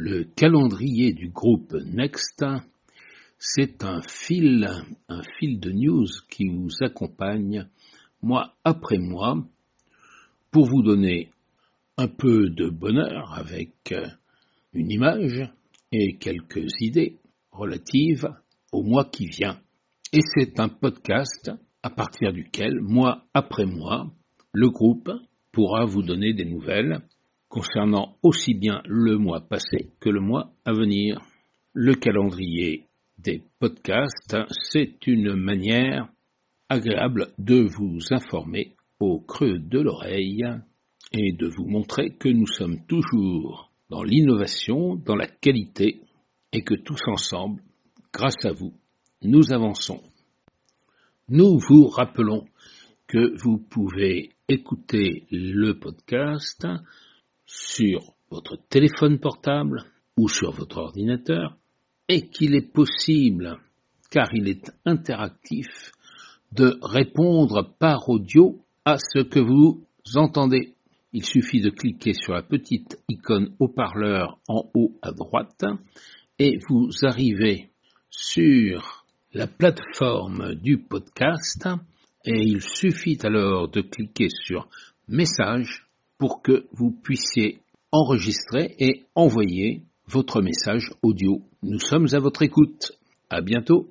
Le calendrier du groupe Next, c'est un fil, un fil de news qui vous accompagne mois après mois pour vous donner un peu de bonheur avec une image et quelques idées relatives au mois qui vient. Et c'est un podcast à partir duquel, mois après mois, le groupe pourra vous donner des nouvelles concernant aussi bien le mois passé que le mois à venir. Le calendrier des podcasts, c'est une manière agréable de vous informer au creux de l'oreille et de vous montrer que nous sommes toujours dans l'innovation, dans la qualité et que tous ensemble, grâce à vous, nous avançons. Nous vous rappelons que vous pouvez écouter le podcast sur votre téléphone portable ou sur votre ordinateur et qu'il est possible, car il est interactif, de répondre par audio à ce que vous entendez. Il suffit de cliquer sur la petite icône haut-parleur en haut à droite et vous arrivez sur la plateforme du podcast et il suffit alors de cliquer sur message pour que vous puissiez enregistrer et envoyer votre message audio. Nous sommes à votre écoute. À bientôt.